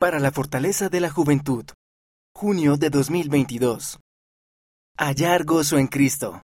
para la fortaleza de la juventud. Junio de 2022. Hallar gozo en Cristo.